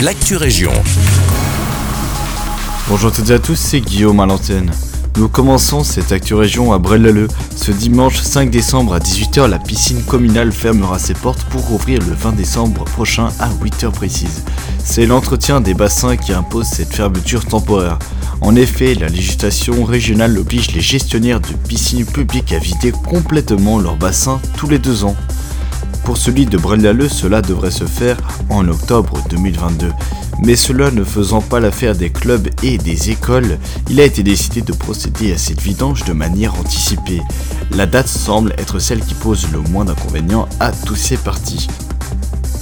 l'actu région. Bonjour à toutes et à tous, c'est Guillaume à l'antenne. Nous commençons cette Actu Région à Brel-l'Alleud. Ce dimanche 5 décembre à 18h, la piscine communale fermera ses portes pour ouvrir le 20 décembre prochain à 8h précise. C'est l'entretien des bassins qui impose cette fermeture temporaire. En effet, la législation régionale oblige les gestionnaires de piscines publiques à vider complètement leurs bassins tous les deux ans. Pour celui de Braine-l'Alleud, cela devrait se faire en octobre 2022. Mais cela ne faisant pas l'affaire des clubs et des écoles, il a été décidé de procéder à cette vidange de manière anticipée. La date semble être celle qui pose le moins d'inconvénients à tous ces partis.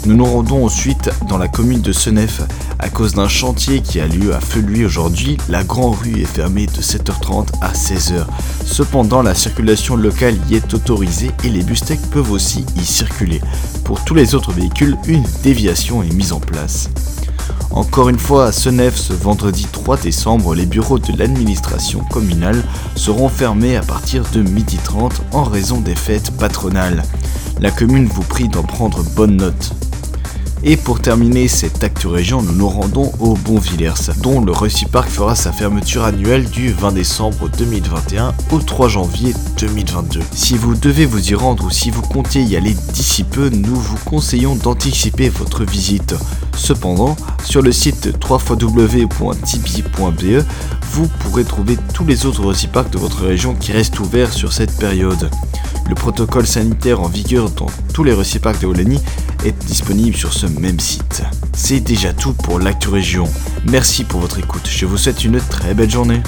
Nous nous rendons ensuite dans la commune de Senef. À cause d'un chantier qui a lieu à Feluy aujourd'hui, la grande rue est fermée de 7h30 à 16h. Cependant, la circulation locale y est autorisée et les bus peuvent aussi y circuler. Pour tous les autres véhicules, une déviation est mise en place. Encore une fois, à Senef, ce vendredi 3 décembre, les bureaux de l'administration communale seront fermés à partir de 12h30 en raison des fêtes patronales. La commune vous prie d'en prendre bonne note. Et pour terminer cette actu région, nous nous rendons au Bonvillers, dont le Rusty Park fera sa fermeture annuelle du 20 décembre 2021 au 3 janvier 2022. Si vous devez vous y rendre ou si vous comptez y aller d'ici peu, nous vous conseillons d'anticiper votre visite. Cependant, sur le site www.tibi.be, vous pourrez trouver tous les autres Rusty de votre région qui restent ouverts sur cette période. Le protocole sanitaire en vigueur dans tous les Parks de Wallonie est disponible sur ce même site. C'est déjà tout pour l'actu région. Merci pour votre écoute. Je vous souhaite une très belle journée.